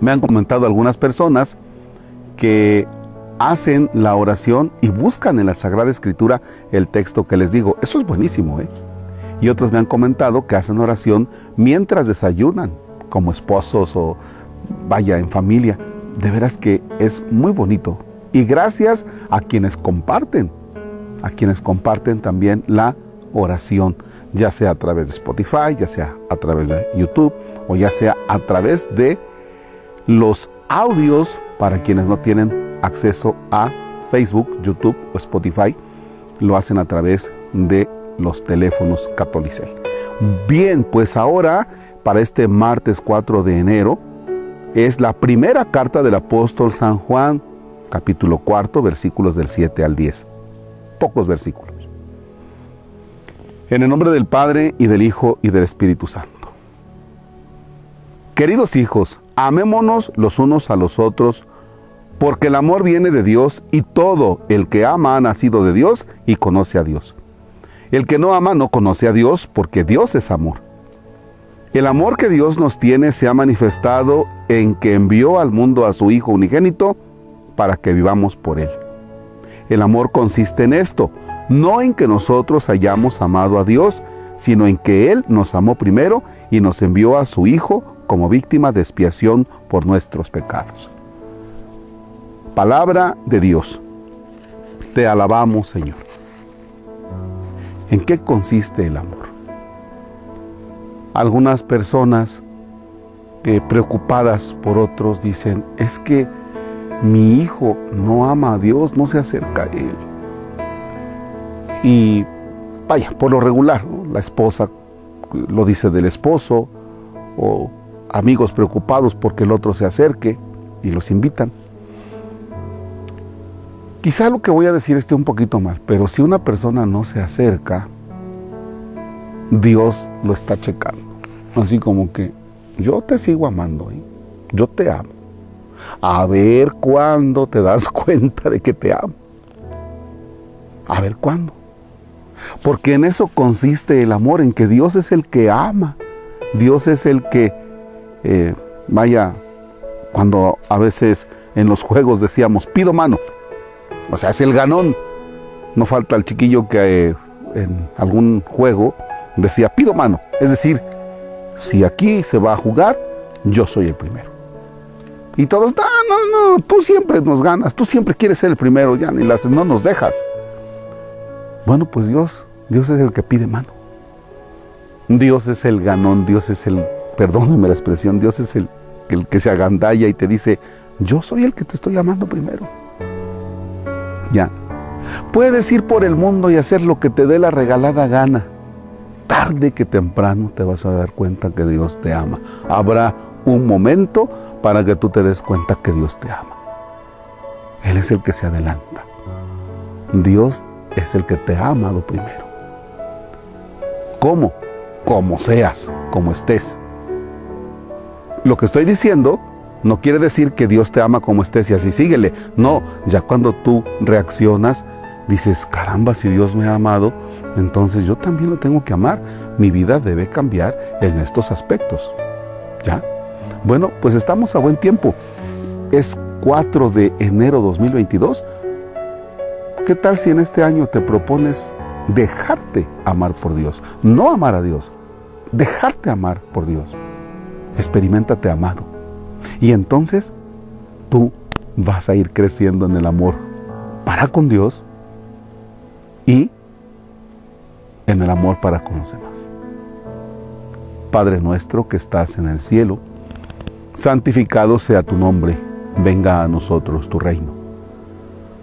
Me han comentado algunas personas que hacen la oración y buscan en la Sagrada Escritura el texto que les digo. Eso es buenísimo, ¿eh? Y otros me han comentado que hacen oración mientras desayunan, como esposos o vaya en familia. De veras que es muy bonito. Y gracias a quienes comparten, a quienes comparten también la oración, ya sea a través de Spotify, ya sea a través de YouTube o ya sea a través de los audios para quienes no tienen acceso a Facebook, YouTube o Spotify, lo hacen a través de los teléfonos Catolicel. Bien, pues ahora, para este martes 4 de enero, es la primera carta del apóstol San Juan, capítulo 4, versículos del 7 al 10. Pocos versículos. En el nombre del Padre y del Hijo y del Espíritu Santo. Queridos hijos, amémonos los unos a los otros, porque el amor viene de Dios y todo el que ama ha nacido de Dios y conoce a Dios. El que no ama no conoce a Dios porque Dios es amor. El amor que Dios nos tiene se ha manifestado en que envió al mundo a su Hijo unigénito para que vivamos por Él. El amor consiste en esto, no en que nosotros hayamos amado a Dios, sino en que Él nos amó primero y nos envió a su Hijo como víctima de expiación por nuestros pecados. Palabra de Dios. Te alabamos, Señor. ¿En qué consiste el amor? Algunas personas eh, preocupadas por otros dicen, es que mi hijo no ama a Dios, no se acerca a Él. Y vaya, por lo regular, la esposa lo dice del esposo, o amigos preocupados porque el otro se acerque y los invitan. Quizá lo que voy a decir esté un poquito mal, pero si una persona no se acerca, Dios lo está checando. Así como que yo te sigo amando, ¿eh? yo te amo. A ver cuándo te das cuenta de que te amo. A ver cuándo. Porque en eso consiste el amor, en que Dios es el que ama. Dios es el que eh, vaya, cuando a veces en los juegos decíamos, pido mano, o sea, es el ganón. No falta el chiquillo que eh, en algún juego decía, pido mano. Es decir, si aquí se va a jugar, yo soy el primero. Y todos, no, no, no, tú siempre nos ganas, tú siempre quieres ser el primero, ya ni las no nos dejas. Bueno, pues Dios, Dios es el que pide mano. Dios es el ganón, Dios es el perdónenme la expresión, Dios es el, el que se agandalla y te dice, yo soy el que te estoy amando primero. Ya. Puedes ir por el mundo y hacer lo que te dé la regalada gana. Tarde que temprano te vas a dar cuenta que Dios te ama. Habrá un momento para que tú te des cuenta que Dios te ama. Él es el que se adelanta. Dios es el que te ha amado primero. ¿Cómo? Como seas, como estés. Lo que estoy diciendo no quiere decir que Dios te ama como estés y así síguele. No, ya cuando tú reaccionas, dices, caramba, si Dios me ha amado, entonces yo también lo tengo que amar. Mi vida debe cambiar en estos aspectos. ¿Ya? Bueno, pues estamos a buen tiempo. Es 4 de enero 2022. ¿Qué tal si en este año te propones dejarte amar por Dios? No amar a Dios, dejarte amar por Dios experimentate amado. Y entonces tú vas a ir creciendo en el amor para con Dios y en el amor para con los demás. Padre nuestro que estás en el cielo, santificado sea tu nombre, venga a nosotros tu reino.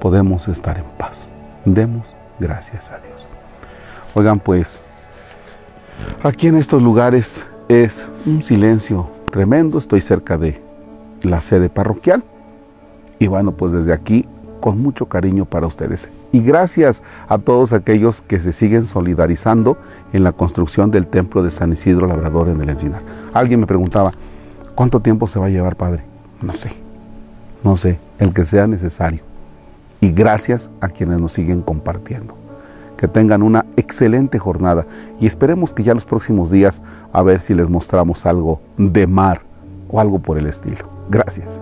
Podemos estar en paz. Demos gracias a Dios. Oigan pues, Aquí en estos lugares es un silencio tremendo. Estoy cerca de la sede parroquial. Y bueno, pues desde aquí, con mucho cariño para ustedes. Y gracias a todos aquellos que se siguen solidarizando en la construcción del templo de San Isidro Labrador en el Encinar. Alguien me preguntaba, ¿cuánto tiempo se va a llevar, Padre? No sé, no sé, el que sea necesario. Y gracias a quienes nos siguen compartiendo. Que tengan una excelente jornada y esperemos que ya los próximos días a ver si les mostramos algo de mar o algo por el estilo. Gracias.